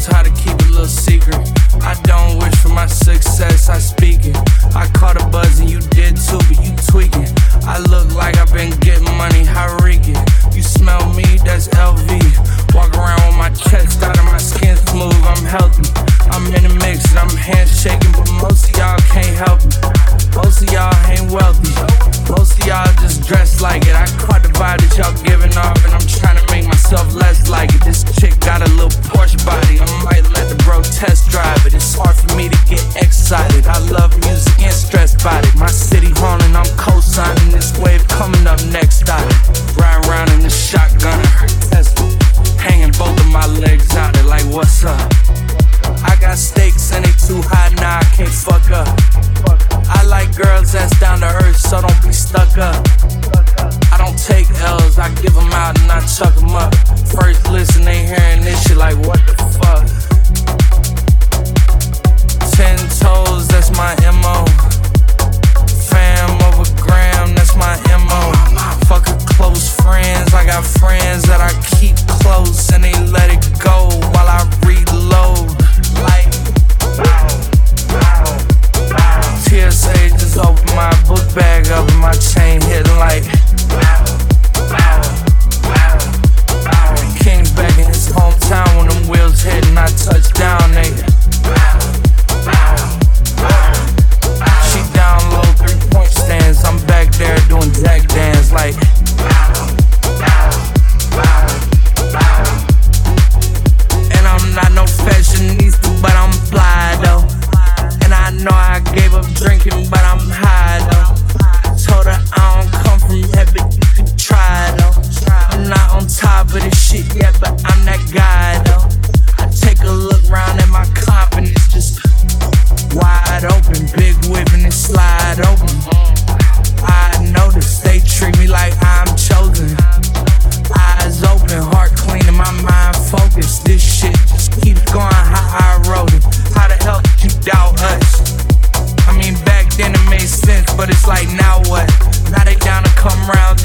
knows how to keep a little secret. I don't wish for my success, I speak it. I caught a buzz like now what? Now they down to come round